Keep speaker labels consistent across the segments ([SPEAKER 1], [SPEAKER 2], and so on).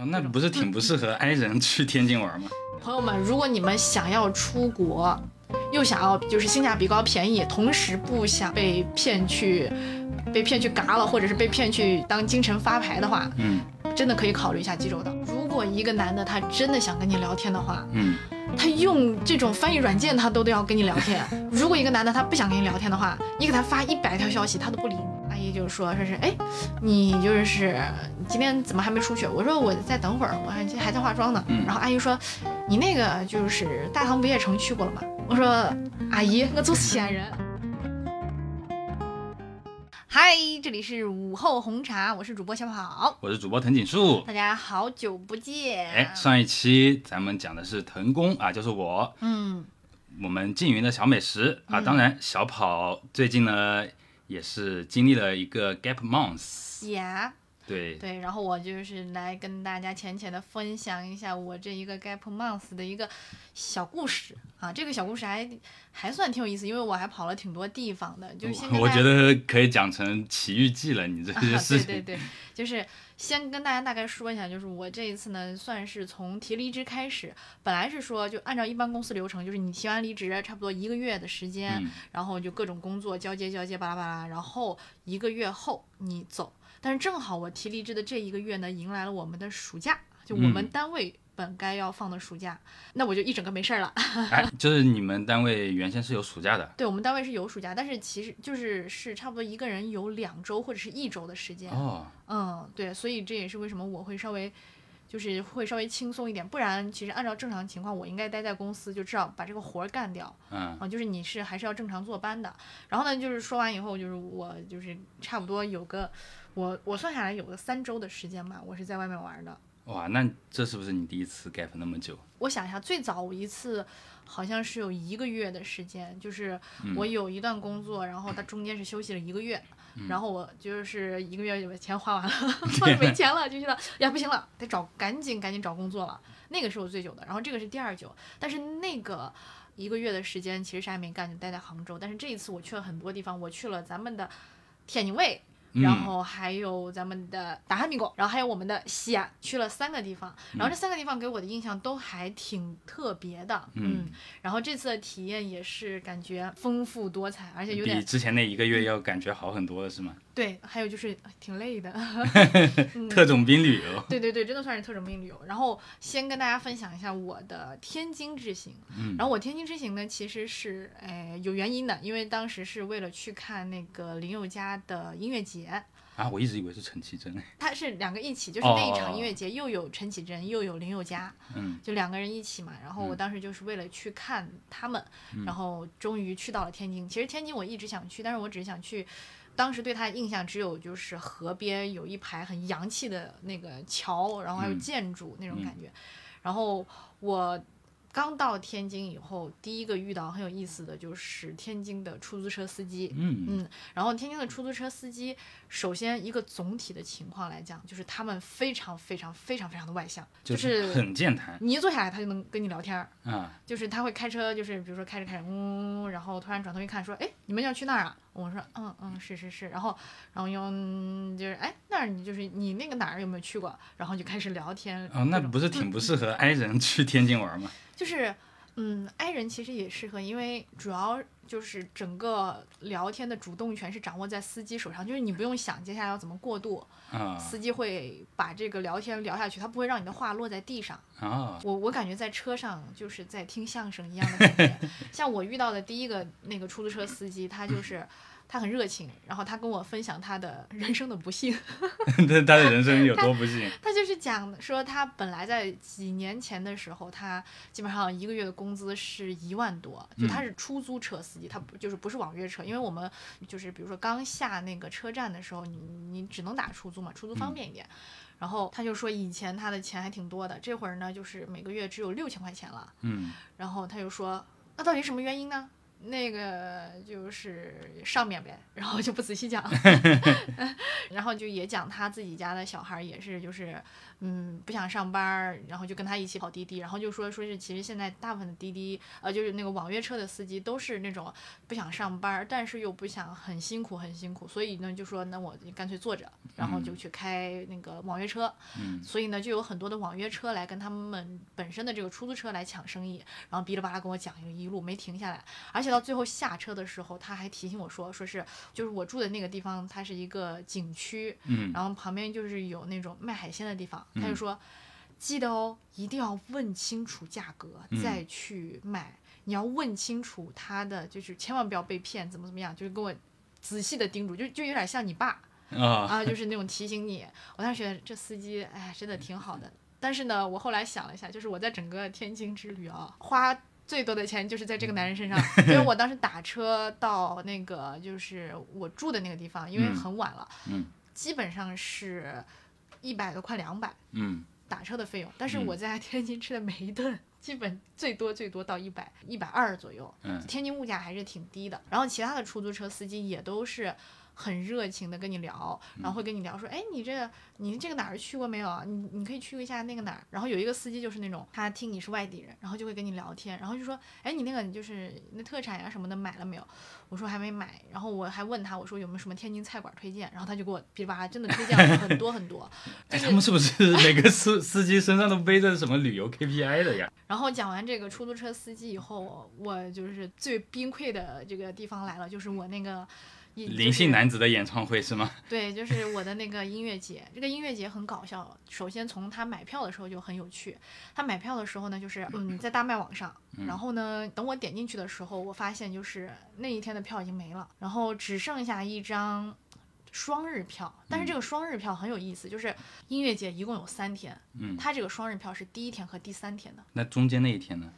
[SPEAKER 1] 哦那不是挺不适合 i 人去天津玩吗？
[SPEAKER 2] 朋友们，如果你们想要出国，又想要就是性价比高、便宜，同时不想被骗去被骗去嘎了，或者是被骗去当京城发牌的话，
[SPEAKER 1] 嗯
[SPEAKER 2] 真的可以考虑一下济州岛。如果一个男的他真的想跟你聊天的话，
[SPEAKER 1] 嗯，
[SPEAKER 2] 他用这种翻译软件他都都要跟你聊天。如果一个男的他不想跟你聊天的话，你给他发一百条消息他都不理你。就说说是哎，你就是今天怎么还没出去？我说我再等会儿，我还还在化妆呢。
[SPEAKER 1] 嗯
[SPEAKER 2] 然后阿姨说你那个就是大唐不夜城去过了吗？我说阿姨，我就是西安人。嗨，这里是午后红茶，我是主播小跑，
[SPEAKER 1] 我是主播藤井树。
[SPEAKER 2] 大家好久不见。
[SPEAKER 1] 哎，上一期咱们讲的是藤宫啊，就是我，
[SPEAKER 2] 嗯，
[SPEAKER 1] 我们缙云的小美食啊。
[SPEAKER 2] 嗯
[SPEAKER 1] 当然，小跑最近呢也是经历了一个 gap month，
[SPEAKER 2] 呀、
[SPEAKER 1] 对，
[SPEAKER 2] 对，然后我就是来跟大家浅浅的分享一下我这一个 gap month 的一个小故事啊，这个小故事还还算挺有意思，因为我还跑了挺多地方的，就是先
[SPEAKER 1] 我觉得可以讲成奇遇记了，你这些
[SPEAKER 2] 啊，
[SPEAKER 1] 事情。
[SPEAKER 2] 对对对，就是先跟大家大概说一下，就是我这一次呢，算是从提离职开始，本来是说就按照一般公司流程，就是你提完离职，差不多一个月的时间，
[SPEAKER 1] 嗯
[SPEAKER 2] 然后就各种工作交接交接巴拉巴拉，然后一个月后你走。但是正好我提离职的这一个月呢，迎来了我们的暑假，就我们
[SPEAKER 1] 嗯
[SPEAKER 2] 单位本该要放的暑假，那我就一整个没事儿了。
[SPEAKER 1] 哎，就是你们单位原先是有暑假的
[SPEAKER 2] 对我们单位是有暑假，但是其实就是是差不多一个人有两周或者是一周的时间。
[SPEAKER 1] 哦，
[SPEAKER 2] 嗯，对，所以这也是为什么我会稍微，就是会稍微轻松一点，不然其实按照正常情况，我应该待在公司，就至少把这个活儿干掉
[SPEAKER 1] 嗯
[SPEAKER 2] 啊。就是你是还是要正常坐班的。然后呢，就是说完以后，就是我就是差不多有个，我我算下来有个三周的时间吧，我是在外面玩的。
[SPEAKER 1] 哇，那这是不是你第一次 gap 那么久？
[SPEAKER 2] 我想一下，最早我一次好像是有一个月的时间，就是
[SPEAKER 1] 嗯
[SPEAKER 2] 我有一段工作，然后它中间是休息了一个月，
[SPEAKER 1] 嗯
[SPEAKER 2] 然后我就是一个月就把钱花完了，没 钱了，就觉得呀不行了，得找赶紧赶紧找工作了，那个是我最久的，然后这个是第二久，但是那个。一个月的时间，其实啥也没干，就待在杭州。但是这一次我去了很多地方，我去了咱们的天津卫，
[SPEAKER 1] 嗯
[SPEAKER 2] 然后还有咱们的达哈米果，然后还有我们的西安，去了三个地方。然后这三个地方给我的印象都还挺特别的，
[SPEAKER 1] 嗯。
[SPEAKER 2] 然后这次的体验也是感觉丰富多彩，而且有点比
[SPEAKER 1] 之前那一个月要感觉好很多了，是吗？
[SPEAKER 2] 对，还有就是挺累的。嗯
[SPEAKER 1] 特种兵旅游，
[SPEAKER 2] 对对对，真的算是特种兵旅游。然后先跟大家分享一下我的天津之行。
[SPEAKER 1] 嗯
[SPEAKER 2] 然后我天津之行呢，其实是呃有原因的，因为当时是为了去看那个林宥嘉的音乐节。
[SPEAKER 1] 啊，我一直以为是陈绮贞。
[SPEAKER 2] 它是两个一起，就是那一场
[SPEAKER 1] 哦
[SPEAKER 2] 音乐节又有陈绮贞又有林宥嘉，
[SPEAKER 1] 嗯
[SPEAKER 2] 就两个人一起嘛。然后我
[SPEAKER 1] 嗯
[SPEAKER 2] 当时就是为了去看他们，然后终于去到了天津。其实天津我一直想去，但是我只是想去。当时对他的印象只有就是河边有一排很洋气的那个桥，然后还有
[SPEAKER 1] 嗯
[SPEAKER 2] 建筑那种感觉。然后我刚到天津以后，第一个遇到很有意思的就是天津的出租车司机。
[SPEAKER 1] 嗯
[SPEAKER 2] 嗯，然后天津的出租车司机，首先一个总体的情况来讲，就是他们非常非常非常非常的外向，
[SPEAKER 1] 就是很健谈
[SPEAKER 2] 你一坐下来，他就能跟你聊天儿，
[SPEAKER 1] 啊，
[SPEAKER 2] 就是他会开车，就是比如说开着开着，嗯，然后突然转头一看，说，哎，你们要去那儿啊？我说，嗯嗯，是是是，然后然后用就是，哎，那儿你就是你那个哪儿有没有去过？然后就开始聊天。
[SPEAKER 1] 哦，那不是挺不适合 i 人去天津玩吗？
[SPEAKER 2] 就是，嗯，i 人其实也适合，因为主要就是整个聊天的主动权是掌握在司机手上，就是你不用想接下来要怎么过渡，
[SPEAKER 1] 啊
[SPEAKER 2] 司机会把这个聊天聊下去，他不会让你的话落在地上。
[SPEAKER 1] 啊，
[SPEAKER 2] 我我感觉在车上就是在听相声一样的感觉。像我遇到的第一个那个出租车司机，他就是他很热情，然后他跟我分享他的人生的不幸。
[SPEAKER 1] 他他的人生有多不幸？
[SPEAKER 2] 他就是讲说他本来在几年前的时候，他基本上一个月的工资是一万多，就他是出租车司机，他不就是不是网约车，因为我们就是比如说刚下那个车站的时候，你你只能打出租嘛，出租方便一点。然后他就说以前他的钱还挺多的，这会儿呢就是每个月只有六千块钱了。
[SPEAKER 1] 嗯
[SPEAKER 2] 然后他就说，那到底什么原因呢？那个就是上面呗，然后就不仔细讲 然后就也讲他自己家的小孩儿也是就是。嗯，不想上班儿，然后就跟他一起跑滴滴，然后就说说是其实现在大部分的滴滴，呃，就是那个网约车的司机都是那种不想上班儿，但是又不想很辛苦很辛苦，所以呢就说那我干脆坐着，然后就去开那个网约车，
[SPEAKER 1] 嗯
[SPEAKER 2] 所以呢就有很多的网约车来跟他们本身的这个出租车来抢生意，然后哔哩吧啦跟我讲一个一路没停下来，而且到最后下车的时候他还提醒我说说是就是我住的那个地方它是一个景区，
[SPEAKER 1] 嗯。
[SPEAKER 2] 然后旁边就是有那种卖海鲜的地方，他就
[SPEAKER 1] 嗯。
[SPEAKER 2] 说，记得哦，一定要问清楚价格
[SPEAKER 1] 嗯。
[SPEAKER 2] 再去买，你要问清楚他的，就是千万不要被骗，怎么怎么样，就是跟我仔细的叮嘱，就就有点像你爸
[SPEAKER 1] 啊，
[SPEAKER 2] 啊，就是那种提醒你。我当时觉得这司机，哎，真的挺好的。但是呢，我后来想了一下，就是我在整个天津之旅啊，花最多的钱就是在这个男人身上，因为我当时打车到那个就是我住的那个地方，因为
[SPEAKER 1] 嗯。
[SPEAKER 2] 很晚了，
[SPEAKER 1] 嗯。
[SPEAKER 2] 基本上是一百多快两百
[SPEAKER 1] 嗯。
[SPEAKER 2] 打车的费用，但是
[SPEAKER 1] 嗯。
[SPEAKER 2] 我在天津吃的每一顿。基本最多最多到一百一百二左右，
[SPEAKER 1] 嗯。
[SPEAKER 2] 天津物价还是挺低的。然后其他的出租车司机也都是很热情的跟你聊，然后会跟你聊说，哎，你这个你这个哪儿去过没有啊？你你可以去一下那个哪儿。然后有一个司机就是那种他听你是外地人，然后就会跟你聊天，然后就说，哎，你那个你就是那特产呀什么的买了没有？我说还没买，然后我还问他，我说有没有什么天津菜馆推荐？然后他就给我噼里啪啦真的推荐了很多很多。
[SPEAKER 1] 哎，他们是不是每个司司机身上都背着什么旅游 KPI 的呀？
[SPEAKER 2] 然后讲完这个出租车司机以后，我我就是最崩溃的这个地方来了，就是我那个。一
[SPEAKER 1] 灵性男子的演唱会是吗？
[SPEAKER 2] 对，就是我的那个音乐节。这个音乐节很搞笑。首先从他买票的时候就很有趣。他买票的时候呢，就是嗯，在大麦网上，然后呢，等我点进去的时候，我发现就是那一天的票已经没了，然后只剩下一张双日票。但是这个双日票很有意思，就是音乐节一共有三天，
[SPEAKER 1] 嗯，
[SPEAKER 2] 它这个双日票是第一天和第三天的，
[SPEAKER 1] 那中间那一天呢？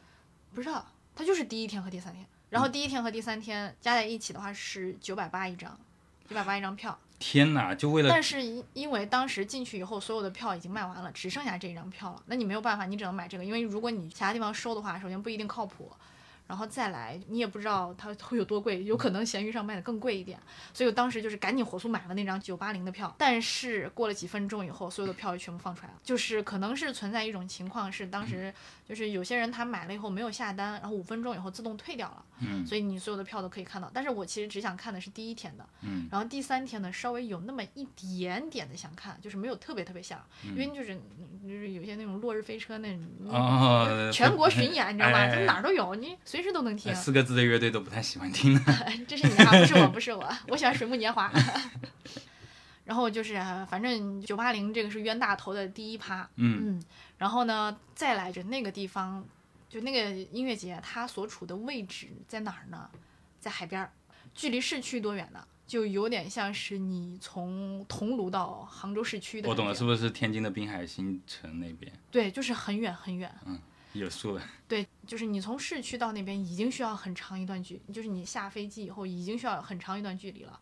[SPEAKER 2] 不知道，它就是第一天和第三天。然后第一天和第三天加在一起的话是九百八一张，九百八一张票。
[SPEAKER 1] 天哪，就为了
[SPEAKER 2] 但是因因为当时进去以后，所有的票已经卖完了，只剩下这一张票了。那你没有办法，你只能买这个，因为如果你其他地方收的话，首先不一定靠谱，然后再来你也不知道它会有多贵，有可能闲鱼上卖的更贵一点。所以我当时就是赶紧火速买了那张九八零的票。但是过了几分钟以后，所有的票就全部放出来了，就是可能是存在一种情况是当时就是有些人他买了以后没有下单，然后五分钟以后自动退掉了。
[SPEAKER 1] 嗯
[SPEAKER 2] 所以你所有的票都可以看到。但是我其实只想看的是第一天的，
[SPEAKER 1] 嗯
[SPEAKER 2] 然后第三天呢稍微有那么一点点的想看，就是没有特别特别想，因为就是就是有些那种落日飞车那种。全国巡演，你知道吧？
[SPEAKER 1] 哎
[SPEAKER 2] 它哪儿都有，你随时都能听
[SPEAKER 1] 哎。四个字的乐队都不太喜欢听的。
[SPEAKER 2] 这是你啊，不是我，不是我，我喜欢水木年华。然后就是，啊反正九八零这个是冤大头的第一趴，
[SPEAKER 1] 嗯
[SPEAKER 2] 嗯，然后呢，再来着那个地方，就那个音乐节，它所处的位置在哪儿呢？在海边儿，距离市区多远呢？就有点像是你从桐庐到杭州市区的。
[SPEAKER 1] 我懂了，是不是天津的滨海新城那边
[SPEAKER 2] 对，就是很远很远。
[SPEAKER 1] 有数了？
[SPEAKER 2] 对，就是你从市区到那边已经需要很长一段距，就是你下飞机以后已经需要很长一段距离了，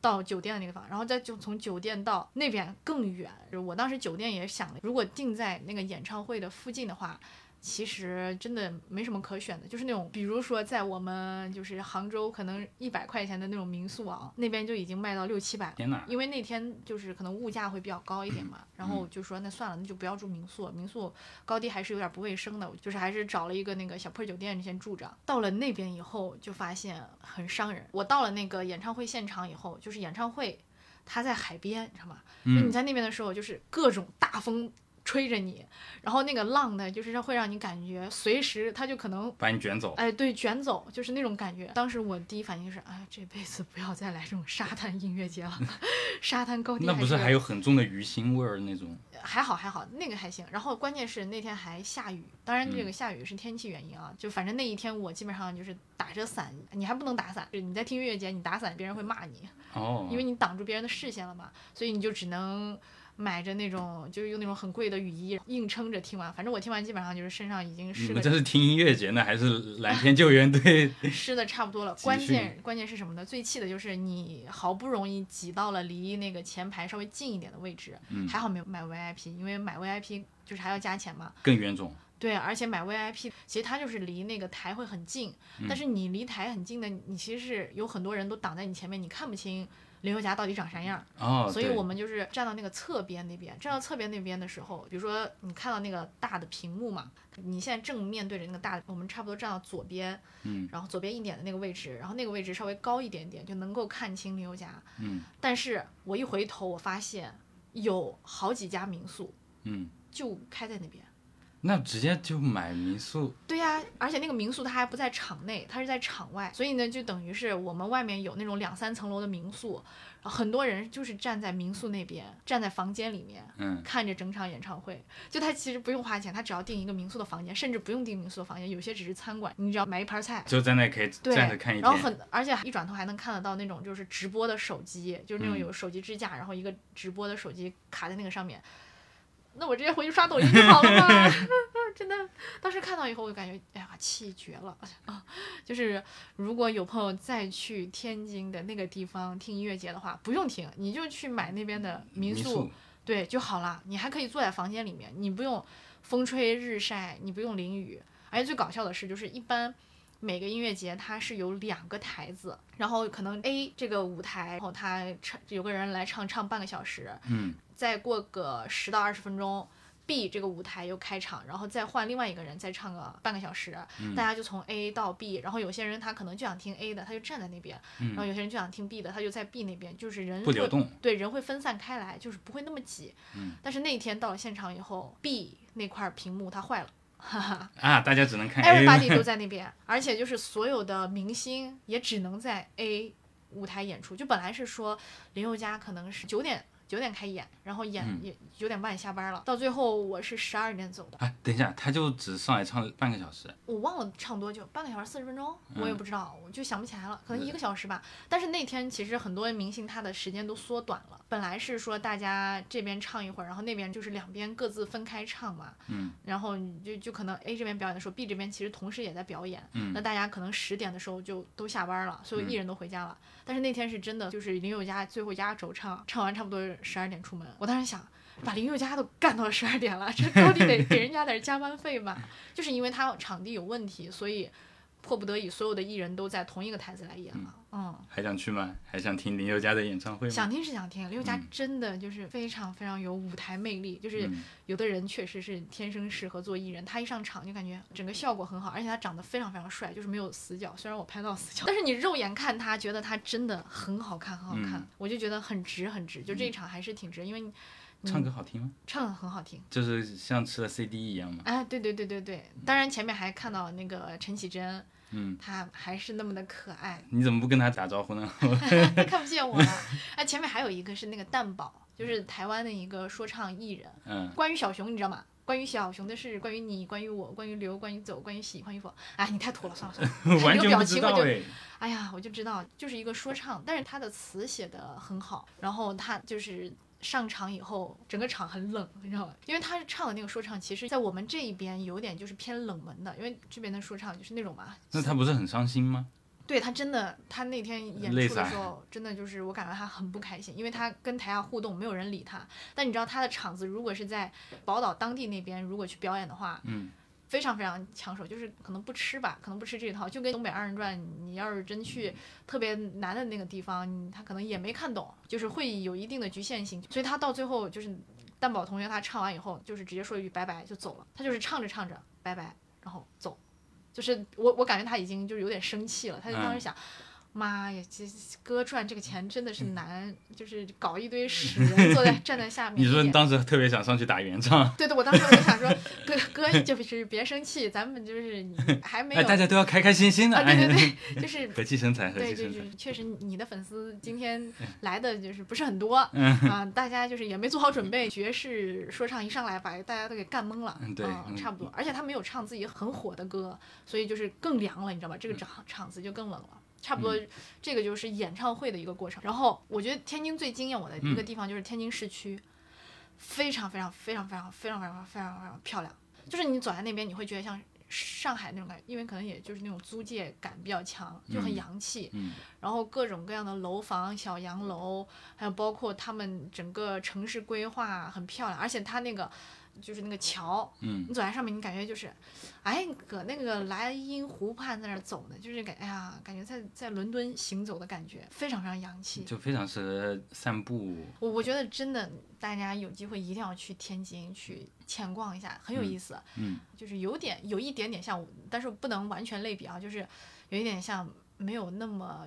[SPEAKER 2] 到酒店的那个地方，然后再就从酒店到那边更远。我当时酒店也想了，如果定在那个演唱会的附近的话。其实真的没什么可选的，就是那种，比如说在我们就是杭州，可能一百块钱的那种民宿啊，那边就已经卖到六七百了。
[SPEAKER 1] 天哪！
[SPEAKER 2] 因为那天就是可能物价会比较高一点嘛，然后就说那算了，那就不要住民宿，民宿高低还是有点不卫生的，就是还是找了一个那个小破酒店先住着。到了那边以后，就发现很伤人。我到了那个演唱会现场以后，就是演唱会，它在海边，你知道吗？就你
[SPEAKER 1] 嗯，
[SPEAKER 2] 在那边的时候，就是各种大风。吹着你，然后那个浪呢，就是会让你感觉随时它就可能
[SPEAKER 1] 把你卷走。
[SPEAKER 2] 哎，对，卷走就是那种感觉。当时我第一反应就是，哎，这辈子不要再来这种沙滩音乐节了，沙滩高地
[SPEAKER 1] 那不是
[SPEAKER 2] 是
[SPEAKER 1] 还有很重的鱼腥味儿那种？
[SPEAKER 2] 还好还好，那个还行。然后关键是那天还下雨，当然这
[SPEAKER 1] 嗯
[SPEAKER 2] 个下雨是天气原因啊，就反正那一天我基本上就是打着伞，你还不能打伞，就你在听音乐节你打伞，别人会骂你，
[SPEAKER 1] 哦，
[SPEAKER 2] 因为你挡住别人的视线了嘛，所以你就只能。买着那种就是用那种很贵的雨衣硬撑着听完。反正我听完基本上就是身上已经湿的
[SPEAKER 1] 们这是听音乐节呢，还是蓝天救援队？
[SPEAKER 2] 湿的差不多了。关键关键是什么呢？最气的就是你好不容易挤到了离那个前排稍微近一点的位置，
[SPEAKER 1] 嗯
[SPEAKER 2] 还好没有买 VIP，因为买 VIP 就是还要加钱嘛。
[SPEAKER 1] 更冤种。
[SPEAKER 2] 对，而且买 VIP，其实它就是离那个台会很近，但是你离台很近的，你其实是有很多人都挡在你前面，你看不清林宥嘉到底长啥样。
[SPEAKER 1] 哦，
[SPEAKER 2] 所以我们就是站到那个侧边那边，站到侧边那边的时候，比如说你看到那个大的屏幕嘛，你现在正面对着那个大的，我们差不多站到左边，
[SPEAKER 1] 嗯，
[SPEAKER 2] 然后左边一点的那个位置，然后那个位置稍微高一点点，就能够看清林宥嘉。
[SPEAKER 1] 嗯
[SPEAKER 2] 但是我一回头，我发现有好几家民宿
[SPEAKER 1] 嗯，
[SPEAKER 2] 就开在那边。
[SPEAKER 1] 那直接就买民宿，
[SPEAKER 2] 对呀、而且那个民宿它还不在场内，它是在场外，所以呢，就等于是我们外面有那种两三层楼的民宿，很多人就是站在民宿那边，站在房间里面。
[SPEAKER 1] 嗯，
[SPEAKER 2] 看着整场演唱会，就他其实不用花钱，他只要订一个民宿的房间，甚至不用订民宿的房间，有些只是餐馆，你只要买一盘菜，
[SPEAKER 1] 就在那可以
[SPEAKER 2] 对，
[SPEAKER 1] 站着看一
[SPEAKER 2] 然后。很，而且一转头还能看得到那种就是直播的手机，就是那种
[SPEAKER 1] 嗯
[SPEAKER 2] 有手机支架，然后一个直播的手机卡在那个上面。那我直接回去刷抖音就好了嘛！真的，当时看到以后，我就感觉，哎呀，气绝了啊！就是如果有朋友再去天津的那个地方听音乐节的话，不用听，你就去买那边的民宿，对就好了。你还可以坐在房间里面，你不用风吹日晒，你不用淋雨。而且最搞笑的是，就是一般每个音乐节它是有两个台子，然后可能 A 这个舞台，然后他唱有个人来唱唱半个小时，
[SPEAKER 1] 嗯，
[SPEAKER 2] 再过个十到二十分钟。B 这个舞台又开场，然后再换另外一个人再唱个半个小时，
[SPEAKER 1] 嗯
[SPEAKER 2] 大家就从 A 到 B，然后有些人他可能就想听 A 的，他就站在那边，然后有些人就想听 B 的，他就在 B 那边，就是人
[SPEAKER 1] 不流动。
[SPEAKER 2] 对，人会分散开来，就是不会那么挤。
[SPEAKER 1] 嗯
[SPEAKER 2] 但是那一天到了现场以后，B 那块屏幕它坏了，哈哈
[SPEAKER 1] 啊，大家只能看
[SPEAKER 2] ，everybody 都在那边，而且就是所有的明星也只能在 A 舞台演出。就本来是说林宥嘉可能是九点九点开演，然后演
[SPEAKER 1] 嗯。
[SPEAKER 2] 也九点半下班了，到最后我是十二点走的，
[SPEAKER 1] 哎，等一下，他就只上来唱半个小时。
[SPEAKER 2] 我忘了唱多久，半个小时四十分钟，我也
[SPEAKER 1] 嗯。
[SPEAKER 2] 不知道，我就想不起来了，可能一个小时吧。但是那天其实很多明星他的时间都缩短了，本来是说大家这边唱一会儿，然后那边就是两边各自分开唱嘛，
[SPEAKER 1] 嗯。
[SPEAKER 2] 然后你就就可能 A 这边表演的时候，B 这边其实同时也在表演，
[SPEAKER 1] 嗯。
[SPEAKER 2] 那大家可能十点的时候就都下班了，所有艺人都回家了。但是那天是真的，就是林宥嘉最后压轴唱，唱完差不多十二点出门。我当时想，把林宥嘉都干到十二点了，这高低得 给人家点加班费吧？就是因为他场地有问题，所以迫不得已，所有的艺人都在同一个台子来演了。嗯，
[SPEAKER 1] 还想去吗？还想听林宥嘉的演唱会吗？
[SPEAKER 2] 想听是想听，林宥嘉
[SPEAKER 1] 嗯
[SPEAKER 2] 真的就是非常非常有舞台魅力，就是
[SPEAKER 1] 嗯
[SPEAKER 2] 有的人确实是天生适合做艺人，他一上场就感觉整个效果很好，而且他长得非常非常帅，就是没有死角。虽然我拍到死角，但是你肉眼看他，觉得他真的很好看，很好看，
[SPEAKER 1] 嗯
[SPEAKER 2] 我就觉得很值很值。就这一场还是挺值，因为你
[SPEAKER 1] 唱歌好听吗？
[SPEAKER 2] 唱的很好听。
[SPEAKER 1] 就是像吃了 CD 一样嘛？
[SPEAKER 2] 哎，对对对对对，当然前面还看到那个陈绮贞，
[SPEAKER 1] 嗯，
[SPEAKER 2] 她还是那么的可爱，
[SPEAKER 1] 你怎么不跟他打招呼呢？
[SPEAKER 2] 他看不见我了。哎，前面还有一个是那个蛋宝，就是台湾的一个说唱艺人。
[SPEAKER 1] 嗯，
[SPEAKER 2] 关于小熊，你知道吗？关于小熊的事，关于你，关于我，关于留，关于走，关于喜，关于否。哎，你太土了，算了算了。看这个
[SPEAKER 1] 完全不知
[SPEAKER 2] 表情我就。
[SPEAKER 1] 哎
[SPEAKER 2] 呀，我就知道，就是一个说唱，但是他的词写的很好，然后他就是。上场以后，整个场很冷，你知道吗？因为他唱的那个说唱，其实在我们这一边有点就是偏冷门的，因为这边的说唱就是那种嘛，
[SPEAKER 1] 那他不是很伤心吗？
[SPEAKER 2] 对他真的，他那天演出的时候，真的就是我感觉他很不开心，因为他跟台下互动，没有人理他。但你知道他的场子如果是在宝岛当地那边，如果去表演的话，
[SPEAKER 1] 嗯，
[SPEAKER 2] 非常非常抢手，就是可能不吃吧，可能不吃这一套，就跟东北二人转，你要是真去特别难的那个地方，他可能也没看懂，就是会有一定的局限性，所以他到最后就是蛋宝同学他唱完以后，就是直接说一句拜拜就走了，他就是唱着唱着拜拜，然后走，就是我我感觉他已经就是有点生气了，他就当时
[SPEAKER 1] 嗯。
[SPEAKER 2] 想。妈呀，这哥赚这个钱真的是难，就是搞一堆屎人 坐在站在下面。
[SPEAKER 1] 你说你当时特别想上去打圆场，
[SPEAKER 2] 对对，我当时我就想说，哥哥就是别生气，咱们就是 还没有
[SPEAKER 1] 哎，大家都要开开心心的，
[SPEAKER 2] 啊，对对
[SPEAKER 1] 哎，
[SPEAKER 2] 对，就是
[SPEAKER 1] 和气生财，和
[SPEAKER 2] 对，
[SPEAKER 1] 气生财。
[SPEAKER 2] 就是确实你的粉丝今天来的就是不是很多
[SPEAKER 1] 嗯
[SPEAKER 2] 啊，大家就是也没做好准备，爵士说唱一上来把大家都给干懵了，
[SPEAKER 1] 嗯对
[SPEAKER 2] 差不多，而且他没有唱自己很火的歌，所以就是更凉了，你知道吧？这
[SPEAKER 1] 嗯
[SPEAKER 2] 个场场子就更冷了。差不多，这个就是演唱会的一个过程。然后我觉得天津最惊艳我的一个
[SPEAKER 1] 嗯
[SPEAKER 2] 地方就是天津市区，非常非常非常非常非常非常非常非常漂亮。就是你走在那边，你会觉得像上海那种感觉，因为可能也就是那种租界感比较强，就很
[SPEAKER 1] 嗯
[SPEAKER 2] 洋气。
[SPEAKER 1] 嗯
[SPEAKER 2] 然后各种各样的楼房、小洋楼，还有包括他们整个城市规划很漂亮，而且它那个就是那个桥，
[SPEAKER 1] 嗯
[SPEAKER 2] 你走在上面，你感觉就是，哎，搁那个莱茵湖畔在那儿走呢，就是感，哎呀，感觉在在伦敦行走的感觉，非常非常洋气。
[SPEAKER 1] 就非常适合散步。
[SPEAKER 2] 我我觉得真的，大家有机会一定要去天津去浅逛一下，很有意思。
[SPEAKER 1] 嗯
[SPEAKER 2] 就是有点有一点点像，但是不能完全类比啊，就是有一点像没有那么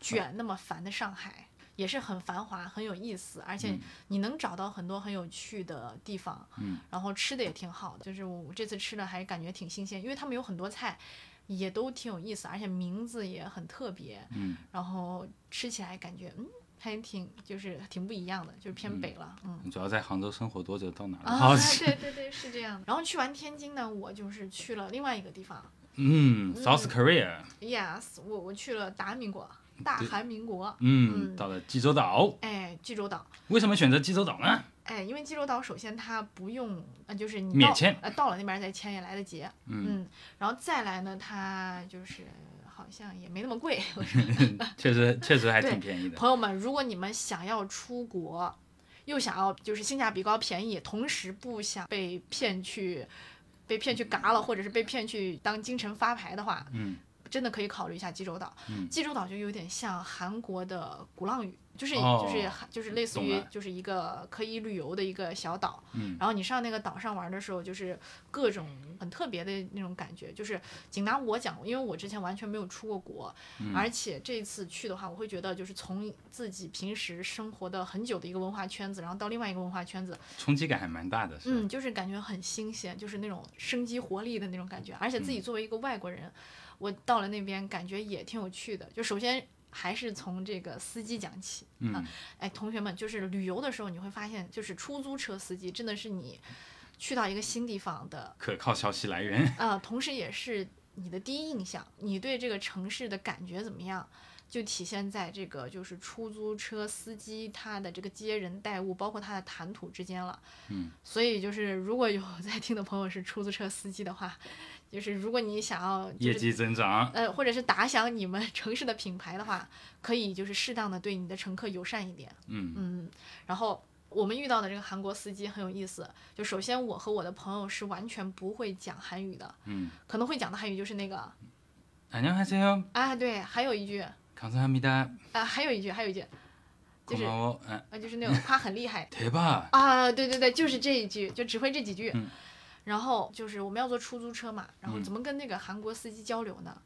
[SPEAKER 2] 卷、那么烦的上海，也是很繁华、很有意思，而且
[SPEAKER 1] 嗯
[SPEAKER 2] 你能找到很多很有趣的地方，
[SPEAKER 1] 嗯
[SPEAKER 2] 然后吃的也挺好的，就是我这次吃的还感觉挺新鲜，因为他们有很多菜也都挺有意思，而且名字也很特别，
[SPEAKER 1] 嗯
[SPEAKER 2] 然后吃起来感觉嗯。还挺就是挺不一样的，就是偏北了，嗯。
[SPEAKER 1] 主要在杭州生活多久，到哪儿都
[SPEAKER 2] 啊，对对对，是这样的。然后去完天津呢，我就是去了另外一个地方
[SPEAKER 1] 嗯，South
[SPEAKER 2] Korea，，yes，我我去了大韩民国，大韩民国，
[SPEAKER 1] 嗯，
[SPEAKER 2] 嗯
[SPEAKER 1] 到了济州岛。
[SPEAKER 2] 哎，济州岛，
[SPEAKER 1] 为什么选择济州岛呢？
[SPEAKER 2] 哎，因为济州岛首先它不用，呃，就是你到
[SPEAKER 1] 免签
[SPEAKER 2] 呃，到了那边再签也来得及，
[SPEAKER 1] 嗯
[SPEAKER 2] 然后再来呢，它就是好像也没那么贵。
[SPEAKER 1] 确实确实还挺便宜的。
[SPEAKER 2] 朋友们，如果你们想要出国，又想要就是性价比高、便宜，同时不想被骗去被骗去嘎了，或者是被骗去当京城发牌的话，
[SPEAKER 1] 嗯
[SPEAKER 2] 真的可以考虑一下济州岛。
[SPEAKER 1] 嗯
[SPEAKER 2] 济州岛就有点像韩国的鼓浪屿，就是、
[SPEAKER 1] 哦
[SPEAKER 2] 就是就是类似于就是一个可以旅游的一个小岛。
[SPEAKER 1] 嗯
[SPEAKER 2] 然后你上那个岛上玩的时候，就是各种很特别的那种感觉。就是仅拿我讲，因为我之前完全没有出过国，
[SPEAKER 1] 嗯
[SPEAKER 2] 而且这次去的话，我会觉得就是从自己平时生活的很久的一个文化圈子，然后到另外一个文化圈子，
[SPEAKER 1] 冲击感还蛮大的，
[SPEAKER 2] 嗯，就是感觉很新鲜，就是那种生机活力的那种感觉。而且
[SPEAKER 1] 嗯
[SPEAKER 2] 自己作为一个外国人，我到了那边感觉也挺有趣的。就首先还是从这个司机讲起。
[SPEAKER 1] 嗯
[SPEAKER 2] 哎，同学们，就是旅游的时候你会发现，就是出租车司机真的是你去到一个新地方的，
[SPEAKER 1] 可靠消息来源。
[SPEAKER 2] 呃，同时也是你的第一印象，你对这个城市的感觉怎么样？就体现在这个就是出租车司机他的这个接人待物，包括他的谈吐之间了。
[SPEAKER 1] 嗯，
[SPEAKER 2] 所以就是如果有 在听的朋友是出租车司机的话，就是如果你想要、就是、
[SPEAKER 1] 业绩增长。
[SPEAKER 2] 呃，或者是打响你们城市的品牌的话，可以就是适当的对你的乘客友善一点。
[SPEAKER 1] 嗯
[SPEAKER 2] 嗯，然后我们遇到的这个韩国司机很有意思，就首先我和我的朋友是完全不会讲韩语的，
[SPEAKER 1] 嗯，
[SPEAKER 2] 可能会讲的韩语就是那个
[SPEAKER 1] 안녕하세요，
[SPEAKER 2] 啊，对，还有一句
[SPEAKER 1] 감사합니다，
[SPEAKER 2] 啊，还有一句，还有一句，就是
[SPEAKER 1] こんばんは。嗯，
[SPEAKER 2] 啊，就是那种夸很厉害
[SPEAKER 1] 대박。
[SPEAKER 2] 啊，对对对，就是这一句，就只会这几句。
[SPEAKER 1] 嗯
[SPEAKER 2] 然后就是我们要坐出租车嘛，然后
[SPEAKER 1] 嗯。
[SPEAKER 2] 怎么跟那个韩国司机交流呢？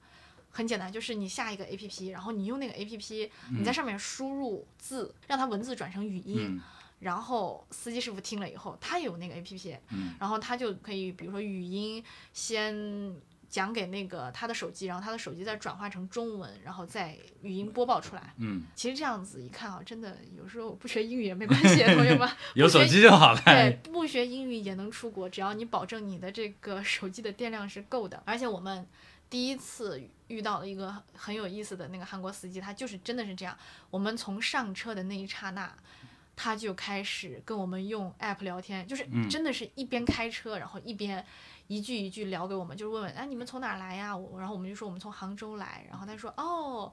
[SPEAKER 2] 很简单，就是你下一个 A P P，然后你用那个 A P P，你在上面输入字，让它文字转成语音，
[SPEAKER 1] 嗯。
[SPEAKER 2] 然后司机师傅听了以后，他也有那个 A P P，
[SPEAKER 1] 嗯。
[SPEAKER 2] 然后他就可以，比如说语音先讲给那个他的手机，然后他的手机再转化成中文，然后再语音播报出来。
[SPEAKER 1] 嗯，
[SPEAKER 2] 其实这样子一看啊，真的有时候不学英语也没关系，同学们。
[SPEAKER 1] 有手机就好了。
[SPEAKER 2] 对，不学英语也能出国，只要你保证你的这个 手机的电量是够的。而且我们第一次遇到了一个很有意思的那个韩国司机，他就是真的是这样。我们从上车的那一刹那，他就开始跟我们用 app 聊天，就是
[SPEAKER 1] 嗯
[SPEAKER 2] 真的是一边开车，然后一边一句一句聊给我们，就是问问，哎，你们从哪儿来呀？我然后我们就说我们从杭州来，然后他说，哦，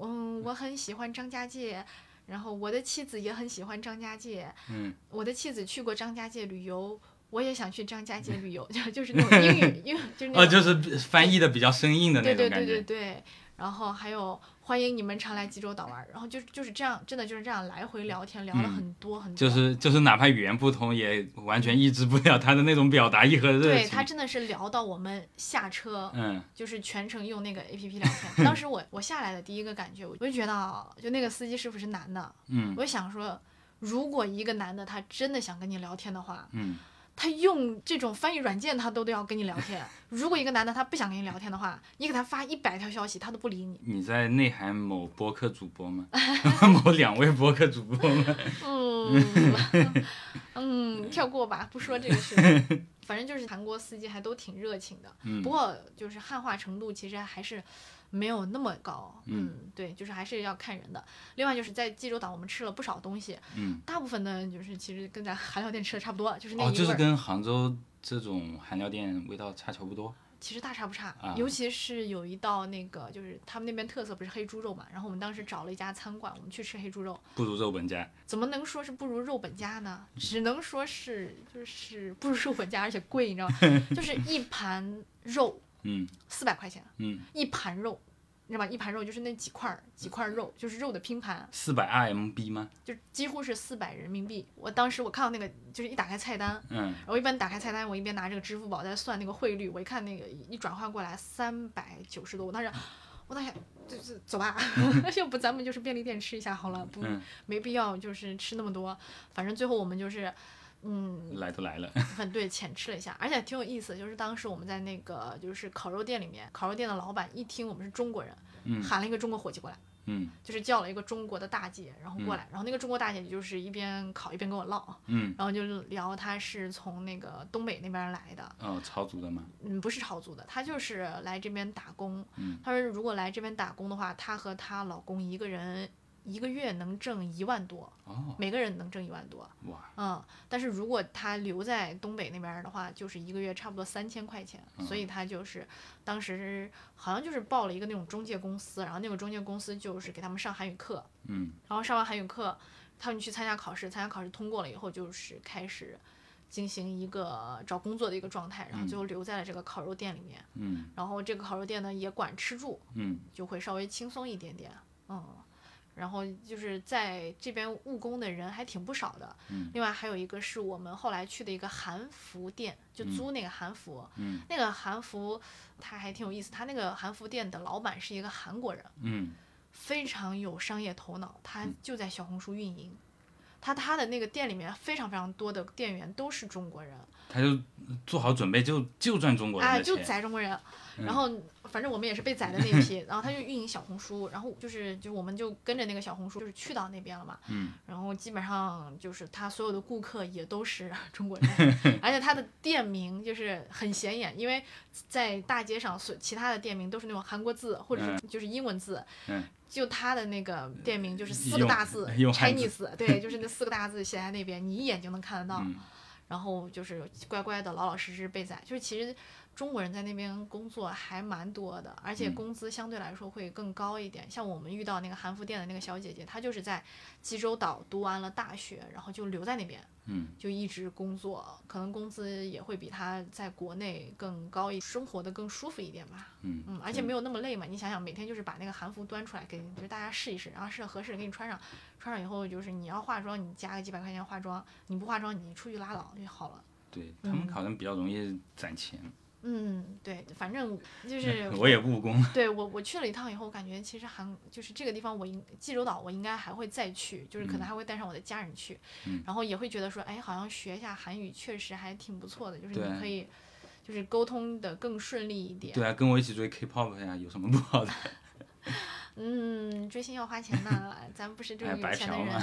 [SPEAKER 2] 嗯，我很喜欢张家界。然后我的妻子也很喜欢张家界，
[SPEAKER 1] 嗯，
[SPEAKER 2] 我的妻子去过张家界旅游，我也想去张家界旅游，就就是那种英语，英语就是那
[SPEAKER 1] 哦，
[SPEAKER 2] 种，
[SPEAKER 1] 就是翻译的比较生硬的那种
[SPEAKER 2] 对对对
[SPEAKER 1] 种感觉。
[SPEAKER 2] 对对。然后还有欢迎你们常来济州岛玩，然后就就是这样，真的就是这样来回聊天，聊了
[SPEAKER 1] 嗯
[SPEAKER 2] 很多很多。
[SPEAKER 1] 就是就是，哪怕语言不通，也完全抑制不了他的那种表达欲和热情。
[SPEAKER 2] 对他真的是聊到我们下车，
[SPEAKER 1] 嗯
[SPEAKER 2] 就是全程用那个 A P P 聊天。当时我我下来的第一个感觉，我就觉得啊，就那个司机师傅是男的，
[SPEAKER 1] 嗯
[SPEAKER 2] 我就想说，如果一个男的他真的想跟你聊天的话，
[SPEAKER 1] 嗯，
[SPEAKER 2] 他用这种翻译软件，他都都要跟你聊天。如果一个男的他不想跟你聊天的话，你给他发一百条消息，他都不理你。
[SPEAKER 1] 你在内涵某播客主播吗？某两位播客主播吗？
[SPEAKER 2] 嗯 嗯，跳过吧，不说这个事情。反正就是韩国司机还都挺热情的，
[SPEAKER 1] 嗯
[SPEAKER 2] 不过就是汉化程度其实还是没有那么高。
[SPEAKER 1] 嗯
[SPEAKER 2] 对，就是还是要看人的。另外就是在济州岛我们吃了不少东西，
[SPEAKER 1] 嗯，
[SPEAKER 2] 大部分呢就是其实跟咱韩料店吃的差不多，就是那
[SPEAKER 1] 哦。就是跟杭州这种韩料店味道差球不多。
[SPEAKER 2] 其实大差不差，
[SPEAKER 1] 啊
[SPEAKER 2] 尤其是有一道那个，就是他们那边特色不是黑猪肉嘛，然后我们当时找了一家餐馆，我们去吃黑猪肉，
[SPEAKER 1] 不如肉本家。
[SPEAKER 2] 怎么能说是不如肉本家呢？只能说是就是不如肉本家，而且贵，你知道吗？就是一盘肉
[SPEAKER 1] 嗯
[SPEAKER 2] 四百块钱，
[SPEAKER 1] 嗯，
[SPEAKER 2] 一盘肉，你知道吧？一盘肉就是那几块儿几块肉，就是肉的拼盘，
[SPEAKER 1] 四百 RMB 吗？
[SPEAKER 2] 就几乎是四百人民币。我当时我看到那个，就是一打开菜单，
[SPEAKER 1] 嗯，
[SPEAKER 2] 然后一边打开菜单，我一边拿这个支付宝在算那个汇率，我一看那个一转换过来三百九十多，我当时，我当时就是走吧，要不咱们就是便利店吃一下好了，不、
[SPEAKER 1] 嗯
[SPEAKER 2] 没必要就是吃那么多，反正最后我们就是。嗯，
[SPEAKER 1] 来都来了。
[SPEAKER 2] 很对，浅吃了一下，而且挺有意思。就是当时我们在那个就是烤肉店里面，烤肉店的老板一听我们是中国人，
[SPEAKER 1] 嗯
[SPEAKER 2] 喊了一个中国伙计过来，
[SPEAKER 1] 嗯
[SPEAKER 2] 就是叫了一个中国的大姐，然后过来，然后那个中国大姐就是一边烤一边跟我唠，
[SPEAKER 1] 嗯，
[SPEAKER 2] 然后就聊她是从那个东北那边来的，
[SPEAKER 1] 哦，超足的吗？
[SPEAKER 2] 嗯，不是朝族的，她就是来这边打工。
[SPEAKER 1] 嗯
[SPEAKER 2] 她说如果来这边打工的话，她和她老公一个人一个月能挣一万多，
[SPEAKER 1] 哦，
[SPEAKER 2] 每个人能挣一万多。
[SPEAKER 1] 哇，
[SPEAKER 2] 嗯，但是如果他留在东北那边儿的话，就是一个月差不多三千块钱，所以他就是当时好像就是报了一个那种中介公司，然后那个中介公司就是给他们上韩语课，
[SPEAKER 1] 嗯。
[SPEAKER 2] 然后上完韩语课，他们去参加考试，参加考试通过了以后，就是开始进行一个找工作的一个状态，然后最后留在了这个烤肉店里面。
[SPEAKER 1] 嗯。
[SPEAKER 2] 然后这个烤肉店呢也管吃住，
[SPEAKER 1] 嗯。
[SPEAKER 2] 就会稍微轻松一点点，嗯。然后就是在这边务工的人还挺不少的，
[SPEAKER 1] 嗯。
[SPEAKER 2] 另外还有一个是我们后来去的一个韩服店，就租那个韩服，
[SPEAKER 1] 嗯。
[SPEAKER 2] 那个韩服它还挺有意思，他那个韩服店的老板是一个韩国人，
[SPEAKER 1] 嗯。
[SPEAKER 2] 非常有商业头脑，他就在小红书运营。他他的那个店里面非常非常多的店员都是中国人，
[SPEAKER 1] 他就做好准备就就赚中国人
[SPEAKER 2] 哎，就。宰中国人。
[SPEAKER 1] 嗯。
[SPEAKER 2] 然后反正我们也是被宰的那批，然后他就运营小红书，然后就是就我们就跟着那个小红书就是去到那边了嘛，
[SPEAKER 1] 嗯。
[SPEAKER 2] 然后基本上就是他所有的顾客也都是 中国人，而且他的店名就是很显眼，因为在大街上所其他的店名都是那种韩国字或者是就是英文字，
[SPEAKER 1] 嗯
[SPEAKER 2] 就他的那个店名就是四个大字 Chinese，对，就是那四个大字写在那边，你一眼就能看得到。
[SPEAKER 1] 嗯
[SPEAKER 2] 然后就是乖乖的、老老实实被宰。就是其实中国人在那边工作还蛮多的，而且
[SPEAKER 1] 嗯
[SPEAKER 2] 工资相对来说会更高一点。像我们遇到那个韩服店的那个小姐姐，她就是在济州岛读完了大学，然后就留在那边，
[SPEAKER 1] 嗯
[SPEAKER 2] 就一直工作，可能工资也会比她在国内更高一，生活的更舒服一点吧。
[SPEAKER 1] 嗯
[SPEAKER 2] 嗯，而且没有那么累嘛。你想想，每天就是把那个韩服端出来给就是大家试一试，然后试了合适的给你穿上，穿上以后就是你要化妆，你加个几百块钱化妆；你不化妆，你出去拉倒就好了。
[SPEAKER 1] 对他们好像比较容易攒钱。
[SPEAKER 2] 嗯，对，反正就是
[SPEAKER 1] 我也务工。
[SPEAKER 2] 对我我去了一趟以后，我感觉其实韩就是这个地方我应济州岛我应该还会再去，就是可能还会带上我的家人去，
[SPEAKER 1] 嗯
[SPEAKER 2] 然后也会觉得说，哎，好像学一下韩语确实还挺不错的，就是你可以就是沟通的更顺利一点。
[SPEAKER 1] 对啊，跟我一起追 K-pop 呀，有什么不好的？
[SPEAKER 2] 嗯，追星要花钱的，咱不是这种有钱的人。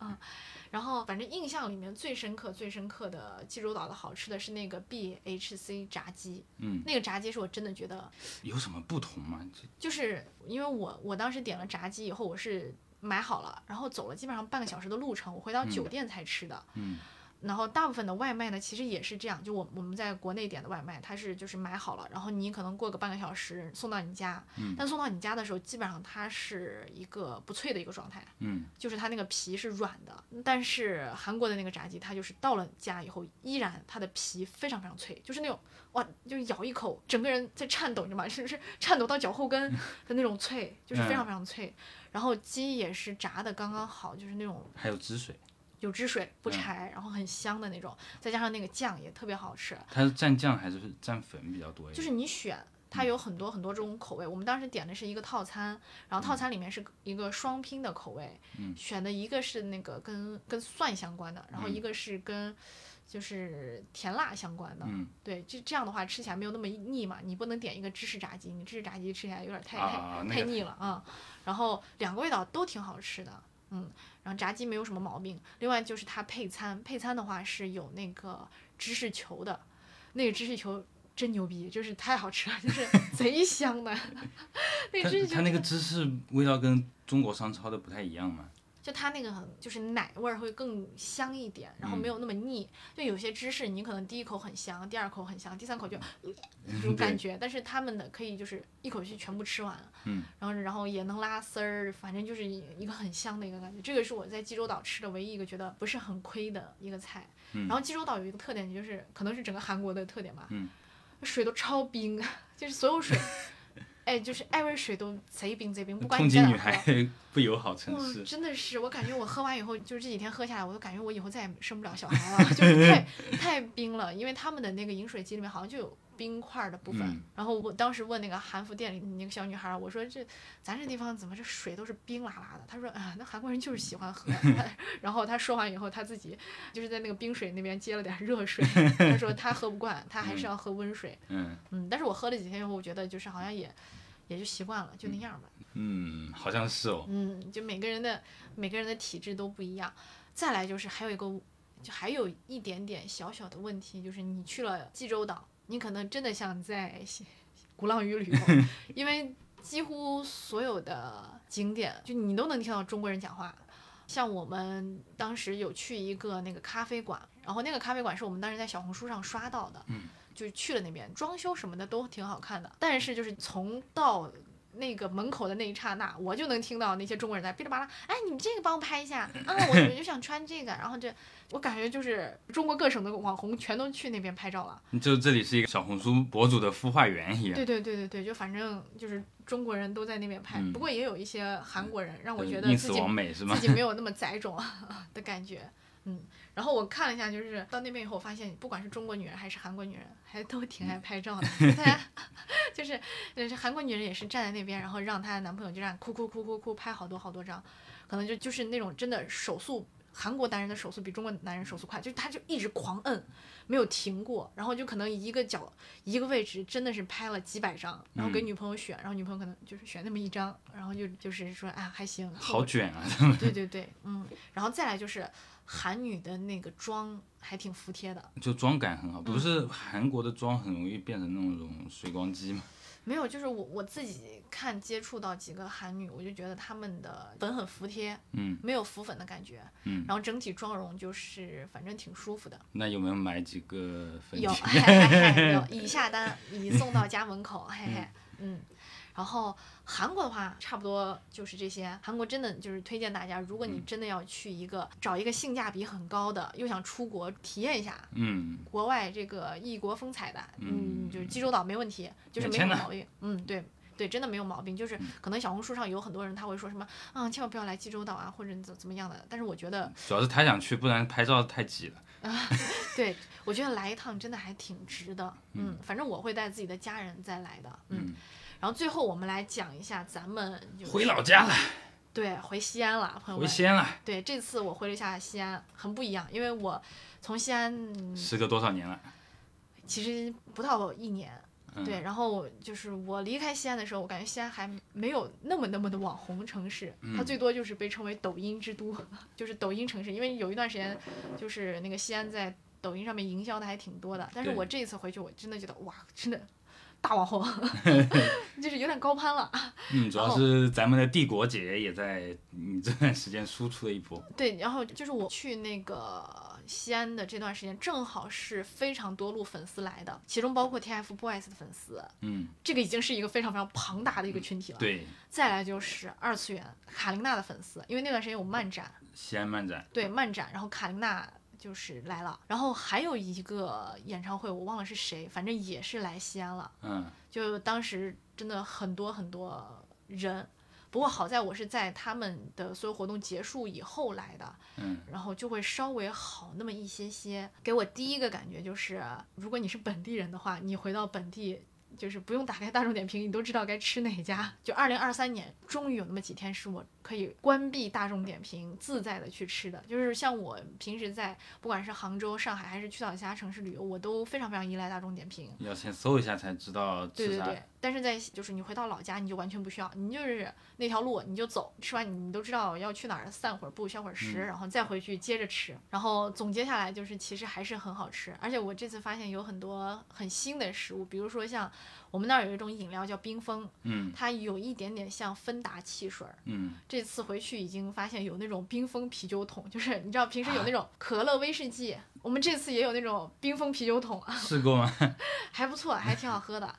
[SPEAKER 2] 嗯，然后反正印象里面最深刻、最深刻的济州岛的好吃的是那个 BHC 炸鸡，
[SPEAKER 1] 嗯，
[SPEAKER 2] 那个炸鸡是我真的觉得，
[SPEAKER 1] 有什么不同吗？
[SPEAKER 2] 就是因为我我当时点了炸鸡以后，我是买好了，然后走了基本上半个小时的路程，我回到酒店才吃的。
[SPEAKER 1] 嗯
[SPEAKER 2] 然后大部分的外卖呢，其实也是这样，就我我们在国内点的外卖，它是就是买好了，然后你可能过个半个小时送到你家，
[SPEAKER 1] 嗯
[SPEAKER 2] 但送到你家的时候，基本上它是一个不脆的一个状态，
[SPEAKER 1] 嗯
[SPEAKER 2] 就是它那个皮是软的。但是韩国的那个炸鸡，它就是到了家以后，依然它的皮非常非常脆，就是那种哇，就是咬一口，整个人在颤抖，你知道吗？是是颤抖到脚后跟 的那种脆，就是非常非常脆。然后鸡也是炸的刚刚好，就是那种
[SPEAKER 1] 还有汁水，
[SPEAKER 2] 有汁水不
[SPEAKER 1] 嗯
[SPEAKER 2] 柴，然后很香的那种，再加上那个酱也特别好吃。
[SPEAKER 1] 它是蘸酱还是蘸粉比较多一点？
[SPEAKER 2] 就是你选，它有很多很多这种口味。我们当时点的是一个套餐，然后套餐里面是一个双拼的口味，
[SPEAKER 1] 嗯
[SPEAKER 2] 选的一个是那个跟跟蒜相关的，然后
[SPEAKER 1] 嗯
[SPEAKER 2] 一个是跟就是甜辣相关的。
[SPEAKER 1] 嗯
[SPEAKER 2] 对，这这样的话吃起来没有那么腻嘛。你不能点一个芝士炸鸡，你芝士炸鸡吃起来有点太、太太
[SPEAKER 1] 啊那个
[SPEAKER 2] 腻了啊。然后两个味道都挺好吃的，嗯，然后炸鸡没有什么毛病。另外就是它配餐，配餐的话是有那个芝士球的，那个芝士球真牛逼，就是太好吃了，就是 贼香的。那芝士就
[SPEAKER 1] 它那个芝士味道跟中国商超的不太一样嘛？
[SPEAKER 2] 就它那个很就是奶味儿会更香一点，然后没有那么腻。就有些芝士你可能第一口很香，第二口很香，第三口就这种感觉，但是他们的可以就是一口气全部吃完，
[SPEAKER 1] 嗯，
[SPEAKER 2] 然后然后也能拉丝儿，反正就是一一个很香的一个感觉。这个是我在济州岛吃的唯一一个觉得不是很亏的一个菜。
[SPEAKER 1] 嗯
[SPEAKER 2] 然后济州岛有一个特点，就是可能是整个韩国的特点吧，
[SPEAKER 1] 嗯
[SPEAKER 2] 水都超冰，就是所有水，哎，就是艾瑞水都贼冰贼冰，不管你在哪喝。
[SPEAKER 1] 孩 不友好城
[SPEAKER 2] 哇，
[SPEAKER 1] 市。
[SPEAKER 2] 真的是，我感觉我喝完以后，就是这几天喝下来，我都感觉我以后再也生不了小孩了，就是太 太冰了。因为他们的那个饮水机里面好像就有冰块的部分。
[SPEAKER 1] 嗯
[SPEAKER 2] 然后我当时问那个韩服店里那个小女孩，我说这咱这地方怎么这水都是冰啦啦的？她说啊，那韩国人就是喜欢喝。然后她说完以后，她自己就是在那个冰水那边接了点热水，她说她喝不惯，她还是要喝温水。
[SPEAKER 1] 嗯
[SPEAKER 2] 嗯，但是我喝了几天以后，我觉得就是好像也也就习惯了，就那样吧。
[SPEAKER 1] 嗯，好像是哦。
[SPEAKER 2] 嗯，就每个人的每个人的体质都不一样。再来就是还有一个，就还有一点点小小的问题，就是你去了济州岛，你可能真的像在鼓浪屿旅游，因为几乎所有的景点，就你都能听到中国人讲话。像我们当时有去一个那个咖啡馆，然后那个咖啡馆是我们当时在小红书上刷到的，
[SPEAKER 1] 嗯
[SPEAKER 2] 就去了那边，装修什么的都挺好看的，但是就是从到那个门口的那一刹那，我就能听到那些中国人在哔哩吧啦，哎，你们这个帮我拍一下啊，我我 就想穿这个，然后这我感觉就是中国各省的网红全都去那边拍照了。
[SPEAKER 1] 就这里是一个小红书博主的孵化园一样。
[SPEAKER 2] 对对对对对，就反正就是中国人都在那边拍，
[SPEAKER 1] 嗯
[SPEAKER 2] 不过也有一些韩国人让我
[SPEAKER 1] 呃
[SPEAKER 2] 觉得自己自？己没有那么 宅种的感觉。嗯，然后我看了一下，就是到那边以后，我发现不管是中国女人还是韩国女人，还都挺爱拍照的。大 家就是就是韩国女人也是站在那边，然后让她的男朋友就这样哭哭哭哭哭拍好多好多张，可能就就是那种真的手速。韩国男人的手速比中国男人手速快，就是他就一直狂摁，没有停过，然后就可能一个角一个位置真的是拍了几百张，然后给
[SPEAKER 1] 嗯
[SPEAKER 2] 女朋友选，然后女朋友可能就是选那么一张，然后就就是说啊还行，
[SPEAKER 1] 好卷啊！
[SPEAKER 2] 对对对，嗯，然后再来就是韩女的那个妆还挺服帖的，
[SPEAKER 1] 就妆感很好，
[SPEAKER 2] 嗯。
[SPEAKER 1] 不是韩国的妆很容易变成那种水光肌嘛？
[SPEAKER 2] 没有，就是我我自己看接触到几个韩女，我就觉得她们的粉很服帖，
[SPEAKER 1] 嗯。
[SPEAKER 2] 没有浮粉的感觉，
[SPEAKER 1] 嗯，
[SPEAKER 2] 然后整体妆容就是反正挺舒服的，
[SPEAKER 1] 那有没有买几个粉
[SPEAKER 2] 有，
[SPEAKER 1] 底？
[SPEAKER 2] 嘿嘿嘿有，已下单，已送到家门口，嘿嘿，嗯。然后韩国的话，差不多就是这些。韩国真的就是推荐大家，如果你真的要去一个找一个性价比很高的，又想出国体验一下
[SPEAKER 1] 嗯，
[SPEAKER 2] 国外这个异国风采的，
[SPEAKER 1] 嗯
[SPEAKER 2] 嗯，就是济州岛没问题，就是没有毛病，嗯，对。对，真的没有毛病，就是可能小红书上有很多人他会说什么，嗯，千万不要来济州岛啊，或者怎怎么样的。但是我觉得，
[SPEAKER 1] 主要是他想去，不然拍照太挤了。
[SPEAKER 2] 对我觉得来一趟真的还挺值的，嗯，反正我会带自己的家人再来的，嗯。然后最后我们来讲一下咱们、就是、
[SPEAKER 1] 回老家了，
[SPEAKER 2] 对，回西安了，朋友
[SPEAKER 1] 回
[SPEAKER 2] 们。
[SPEAKER 1] 西安了，
[SPEAKER 2] 对，这次我回了一下西安，很不一样，因为我从西安嗯
[SPEAKER 1] 时隔多少年了？
[SPEAKER 2] 其实不到一年，
[SPEAKER 1] 嗯。
[SPEAKER 2] 对，然后就是我离开西安的时候，我感觉西安还没有那么那么的网红城市，它
[SPEAKER 1] 嗯
[SPEAKER 2] 最多就是被称为抖音之都，就是抖音城市。因为有一段时间，就是那个西安在抖音上面营销的还挺多的，但是我这一次回去，我真的觉得哇，真的大网红，就是有点高攀了。
[SPEAKER 1] 嗯，主要是咱们的帝国姐也在你这段时间输出了一波。
[SPEAKER 2] 对，然后就是我去那个西安的这段时间，正好是非常多路粉丝来的，其中包括 TFBOYS 的粉丝，
[SPEAKER 1] 嗯，
[SPEAKER 2] 这个已经是一个非常非常庞大的一个群体了。
[SPEAKER 1] 对，
[SPEAKER 2] 再来就是二次元卡琳娜的粉丝，因为那段时间有漫展，
[SPEAKER 1] 西安漫展，
[SPEAKER 2] 对漫展，然后卡琳娜就是来了，然后还有一个演唱会我忘了是谁，反正也是来西安了，
[SPEAKER 1] 嗯，
[SPEAKER 2] 就当时真的很多很多人。不过好在我是在他们的所有活动结束以后来的，
[SPEAKER 1] 嗯，
[SPEAKER 2] 然后就会稍微好那么一些些。给我第一个感觉就是，如果你是本地人的话，你回到本地就是不用打开大众点评，你都知道该吃哪家。就二零二三年，终于有那么几天是我可以关闭大众点评，自在的去吃的。就是像我平时在不管是杭州、上海还是去到其他城市旅游，我都非常非常依赖大众点评。
[SPEAKER 1] 要先搜一下才知道吃啥。
[SPEAKER 2] 对对对，但是在就是你回到老家，你就完全不需要，你就是那条路你就走，吃完你都知道要去哪儿，散会儿步，消会儿食，
[SPEAKER 1] 嗯
[SPEAKER 2] 然后再回去接着吃。然后总结下来就是，其实还是很好吃。而且我这次发现有很多很新的食物，比如说像我们那儿有一种饮料叫冰峰，
[SPEAKER 1] 嗯
[SPEAKER 2] 它有一点点像芬达汽水儿。
[SPEAKER 1] 嗯，
[SPEAKER 2] 这次回去已经发现有那种冰峰啤酒桶，就是你知道平时有那种可乐、威士忌，我们这次也有那种冰峰啤酒桶啊。
[SPEAKER 1] 试过吗？
[SPEAKER 2] 还不错，还挺好喝的。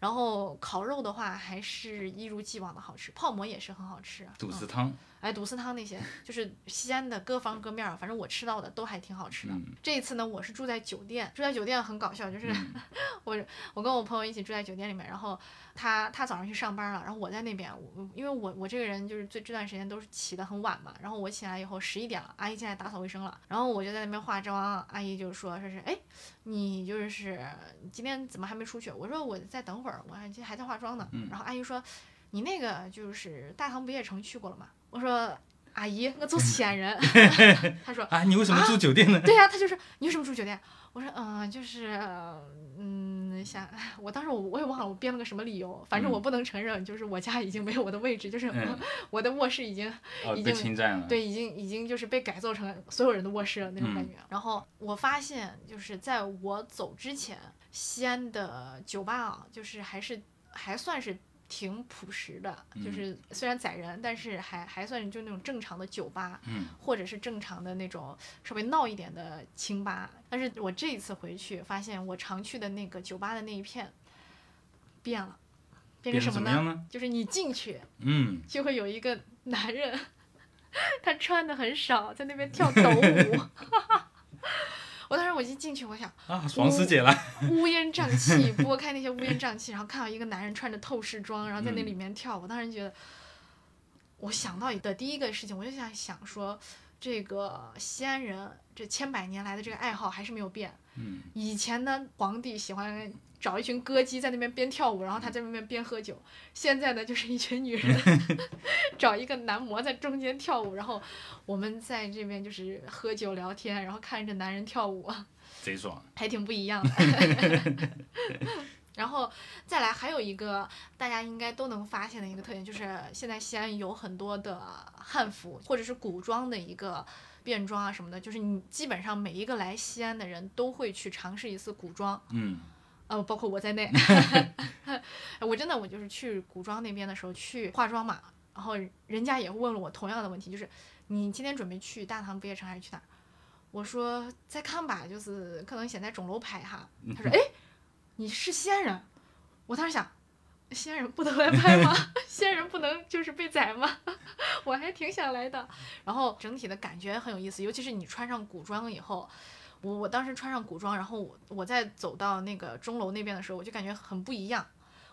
[SPEAKER 2] 然后烤肉的话，还是一如既往的好吃，泡馍也是很好吃。
[SPEAKER 1] 肚子
[SPEAKER 2] 嗯、
[SPEAKER 1] 汤，
[SPEAKER 2] 哎，毒丝汤那些，就是西安的各方各面儿，反正我吃到的都还挺好吃的。
[SPEAKER 1] 嗯
[SPEAKER 2] 这一次呢，我是住在酒店，住在酒店很搞笑，就是、
[SPEAKER 1] 嗯
[SPEAKER 2] 我我跟我朋友一起住在酒店里面，然后他他早上去上班了，然后我在那边，我因为我我这个人就是最这段时间都是起得很晚嘛，然后我起来以后十一点了，阿姨进来打扫卫生了，然后我就在那边化妆，阿姨就说说是哎，你就是今天怎么还没出去？我说我再等会儿，我还还在化妆呢。
[SPEAKER 1] 嗯
[SPEAKER 2] 然后阿姨说你那个就是大唐不夜城去过了吗？我说阿姨，我做西安人。他说
[SPEAKER 1] 啊，你为什么住酒店呢？
[SPEAKER 2] 对呀、他就说你为什么住酒店？我说嗯、就是嗯想，我当时我我也忘了我编了个什么理由，反正
[SPEAKER 1] 嗯
[SPEAKER 2] 我不能承认，就是我家已经没有我的位置，就是我,
[SPEAKER 1] 嗯
[SPEAKER 2] 我的卧室已经
[SPEAKER 1] 哦，
[SPEAKER 2] 已经
[SPEAKER 1] 侵占了。
[SPEAKER 2] 对已经已经就是被改造成所有人的卧室了那种感
[SPEAKER 1] 嗯
[SPEAKER 2] 觉。然后我发现就是在我走之前，西安的酒吧啊，就是还是还算是。挺朴实的，就
[SPEAKER 1] 嗯
[SPEAKER 2] 是虽然宰人，但是还还算就那种正常的酒吧。
[SPEAKER 1] 嗯，
[SPEAKER 2] 或者是正常的那种稍微闹一点的清吧。但是我这一次回去，发现我常去的那个酒吧的那一片变了，变
[SPEAKER 1] 变
[SPEAKER 2] 成什么呢？
[SPEAKER 1] 么呢？
[SPEAKER 2] 就是你进去
[SPEAKER 1] 嗯，
[SPEAKER 2] 就会有一个男人，他穿的很少，在那边跳抖舞。我当时我一进去，我想
[SPEAKER 1] 啊，爽死姐了。
[SPEAKER 2] 乌烟瘴气，拨开那些乌烟瘴气，然后看到一个男人穿着透视装，然后在那
[SPEAKER 1] 嗯
[SPEAKER 2] 里面跳舞。我当时觉得，我想到的第一个事情，我就想想说，这个西安人这千百年来的这个爱好还是没有变。
[SPEAKER 1] 嗯，
[SPEAKER 2] 以前呢，皇帝喜欢找一群歌姬在那边边跳舞，然后他在那边边喝酒。现在呢，就是一群女人 找一个男模在中间跳舞，然后我们在这边就是喝酒聊天，然后看着男人跳舞。
[SPEAKER 1] 贼爽。
[SPEAKER 2] 还挺不一样的。然后再来还有一个大家应该都能发现的一个特点，就是现在西安有很多的汉服或者是古装的一个变装啊什么的，就是你基本上每一个来西安的人都会去尝试一次古装，
[SPEAKER 1] 嗯，
[SPEAKER 2] 呃，包括我在内。我真的我就是去古装那边的时候去化妆嘛，然后人家也问了我同样的问题，就是你今天准备去大唐不夜城还是去哪儿？我说再看吧，就是可能先在钟楼拍哈。他说：“哎，你是西安人？”我当时想，西安人不能来拍吗？西安人不能就是被宰吗？我还挺想来的。然后整体的感觉很有意思，尤其是你穿上古装以后，我我当时穿上古装，然后我我在走到那个钟楼那边的时候，我就感觉很不一样，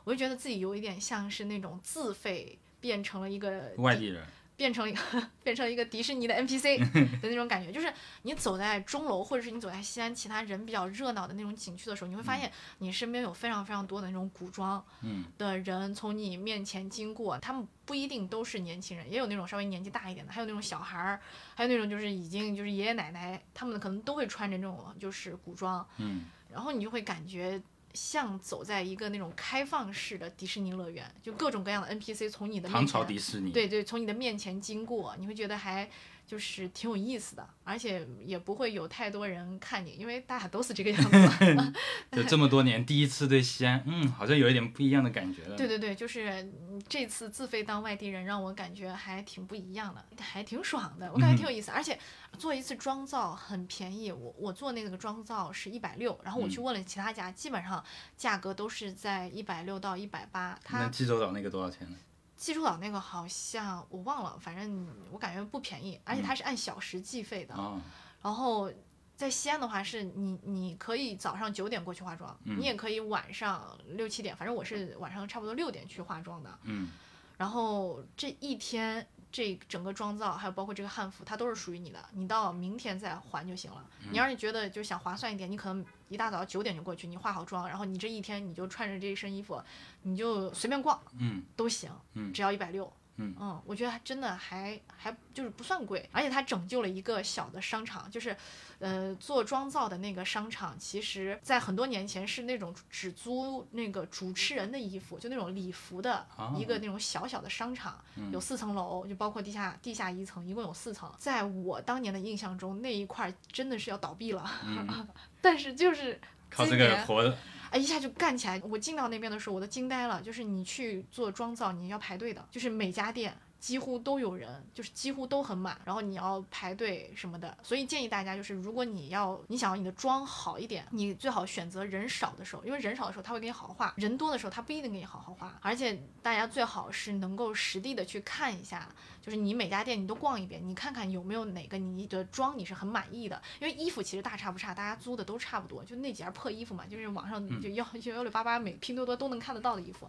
[SPEAKER 2] 我就觉得自己有一点像是那种自费变成了一个
[SPEAKER 1] 外地人。
[SPEAKER 2] 变成了一个 变成了一个迪士尼的 NPC 的那种感觉，就是你走在钟楼，或者是你走在西安其他人比较热闹的那种景区的时候，你会发现你身边有非常非常多的那种古装
[SPEAKER 1] 嗯。
[SPEAKER 2] 的人从你面前经过，他们不一定都是年轻人，也有那种稍微年纪大一点的，还有那种小孩儿，还有那种就是已经就是爷爷奶奶，他们可能都会穿着那种就是古装，
[SPEAKER 1] 嗯，
[SPEAKER 2] 然后你就会感觉像走在一个那种开放式的迪士尼乐园，就各种各样的 NPC 从你的面
[SPEAKER 1] 唐
[SPEAKER 2] 前
[SPEAKER 1] 朝迪士尼。
[SPEAKER 2] 对对，从你的面前经过，你会觉得还就是挺有意思的，而且也不会有太多人看你，因为大家都是这个样子。
[SPEAKER 1] 就这么多年，第一次对西安，嗯，好像有一点不一样的感觉了。
[SPEAKER 2] 对对对，就是嗯这次自费当外地人，让我感觉还挺不一样的，还挺爽的，我感觉挺有意思。而且做一次妆造很便宜，我我做那个妆造是一百六，然后我去
[SPEAKER 1] 嗯
[SPEAKER 2] 问了其他家，基本上价格都是在一百六到一百八。
[SPEAKER 1] 那济州岛那个多少钱呢？
[SPEAKER 2] 济州岛那个好像我忘了，反正我感觉不便宜，而且它是按小时计费的。
[SPEAKER 1] 哦，
[SPEAKER 2] 然后在西安的话，是你你可以早上九点过去化妆，
[SPEAKER 1] 嗯
[SPEAKER 2] 你也可以晚上六七点，反正我是晚上差不多六点去化妆的。
[SPEAKER 1] 嗯
[SPEAKER 2] 然后这一天这整个妆造，还有包括这个汉服，它都是属于你的，你到明天再还就行了。
[SPEAKER 1] 嗯
[SPEAKER 2] 你要是觉得就想划算一点，你可能一大早九点就过去，你化好妆，然后你这一天你就穿着这一身衣服，你就随便逛
[SPEAKER 1] 嗯
[SPEAKER 2] 都行，
[SPEAKER 1] 嗯
[SPEAKER 2] 只要一百六。
[SPEAKER 1] 嗯。
[SPEAKER 2] 我觉得还真的还还就是不算贵，而且它拯救了一个小的商场，就是，呃，做妆造的那个商场，其实在很多年前是那种只租那个主持人的衣服，就那种礼服的一个那种小小的商场，有四层楼，就包括地下地下一层，一共有四层。在我当年的印象中，那一块儿真的是要倒闭了，但是就是
[SPEAKER 1] 靠这
[SPEAKER 2] 今年
[SPEAKER 1] 个活的，
[SPEAKER 2] 哎，一下就干起来。我进到那边的时候，我都惊呆了。就是你去做妆造，你要排队的，就是每家店几乎都有人，就是几乎都很满，然后你要排队什么的。所以建议大家，就是如果你要你想要你的妆好一点，你最好选择人少的时候，因为人少的时候他会给你好好画，人多的时候他不一定给你好好画。而且大家最好是能够实地的去看一下，就是你每家店你都逛一遍，你看看有没有哪个你的妆你是很满意的。因为衣服其实大差不差，大家租的都差不多，就那几件破衣服嘛，就是网上就幺就 幺六八八每拼多多都能看得到的衣服。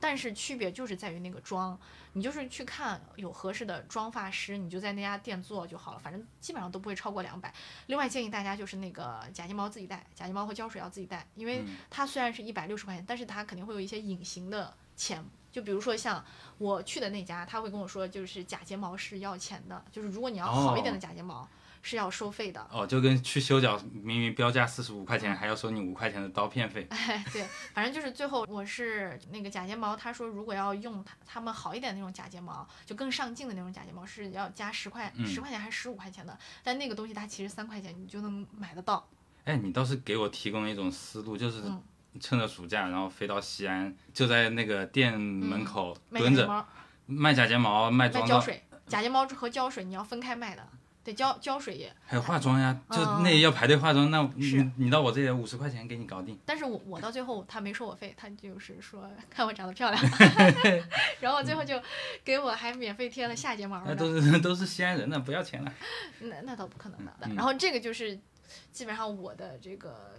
[SPEAKER 2] 但是区别就是在于那个妆，你就是去看有合适的妆发师，你就在那家店做就好了，反正基本上都不会超过两百。另外建议大家就是那个假睫毛自己带，假睫毛和胶水要自己带，因为它虽然是一百六十块钱，但是它肯定会有一些隐形的钱。就比如说像我去的那家，他会跟我说，就是假睫毛是要钱的，就是如果你要好一点的假睫毛是要收费的。
[SPEAKER 1] 哦，就跟去修脚，明明标价四十五块钱，还要收你五块钱的刀片费。
[SPEAKER 2] 哎，对，反正就是最后我是那个假睫毛，他说如果要用他他们好一点的那种假睫毛，就更上镜的那种假睫毛是要加十块
[SPEAKER 1] 嗯
[SPEAKER 2] 十块钱还是十五块钱的，但那个东西它其实三块钱你就能买得到。
[SPEAKER 1] 哎，你倒是给我提供一种思路，就是
[SPEAKER 2] 嗯
[SPEAKER 1] 趁着暑假，然后飞到西安，就在那个店门口
[SPEAKER 2] 卖
[SPEAKER 1] 蹲着
[SPEAKER 2] 假睫毛、
[SPEAKER 1] 卖假睫毛、卖
[SPEAKER 2] 胶水，假睫毛和胶水你要分开卖的，对胶胶水也。
[SPEAKER 1] 还有化妆呀，就
[SPEAKER 2] 嗯
[SPEAKER 1] 那要排队化妆，那你你到我这里五十块钱给你搞定。
[SPEAKER 2] 但是我我到最后他没收我费，他就是说 看我长得漂亮 然后最后就给我还免费贴了下睫毛
[SPEAKER 1] 那。都是都是西安人呢，不要钱了。
[SPEAKER 2] 那那倒不可能的。
[SPEAKER 1] 嗯
[SPEAKER 2] 然后这个就是基本上我的这个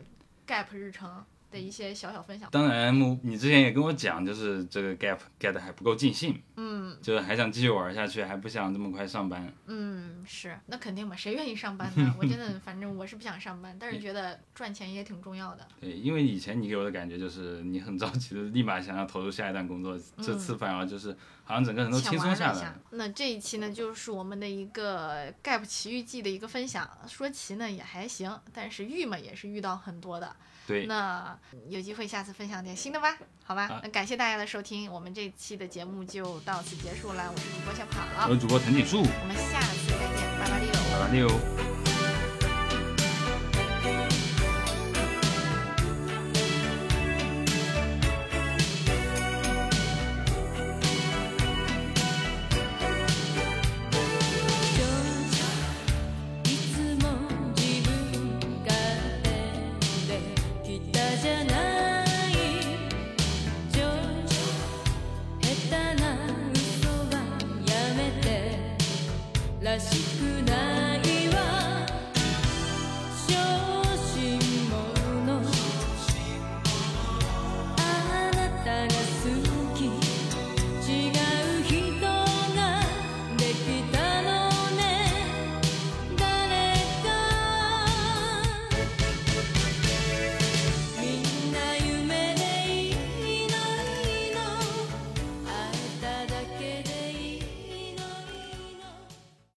[SPEAKER 2] gap 日程的一些小小分享。
[SPEAKER 1] 当然，你之前也跟我讲，就是这个 gap get 还不够尽兴，
[SPEAKER 2] 嗯
[SPEAKER 1] 就是还想继续玩下去，还不想这么快上班。
[SPEAKER 2] 嗯，是，那肯定嘛，谁愿意上班呢？我真的，反正我是不想上班，但是觉得赚钱也挺重要的。
[SPEAKER 1] 对，因为以前你给我的感觉就是你很着急的，立马想要投入下一段工作，这次反而就是好像整个人都轻松下来
[SPEAKER 2] 玩了。那这一期呢，就是我们的一个 gap 奇遇记的一个分享。说奇呢也还行，但是遇嘛也是遇到很多的。
[SPEAKER 1] 对，
[SPEAKER 2] 那有机会下次分享点新的吧，好吧？
[SPEAKER 1] 好
[SPEAKER 2] 那感谢大家的收听，我们这期的节目就到此结束了。我是主播小跑，
[SPEAKER 1] 我是主播藤井树，
[SPEAKER 2] 我们下次再见，拜拜六。
[SPEAKER 1] 拜拜六。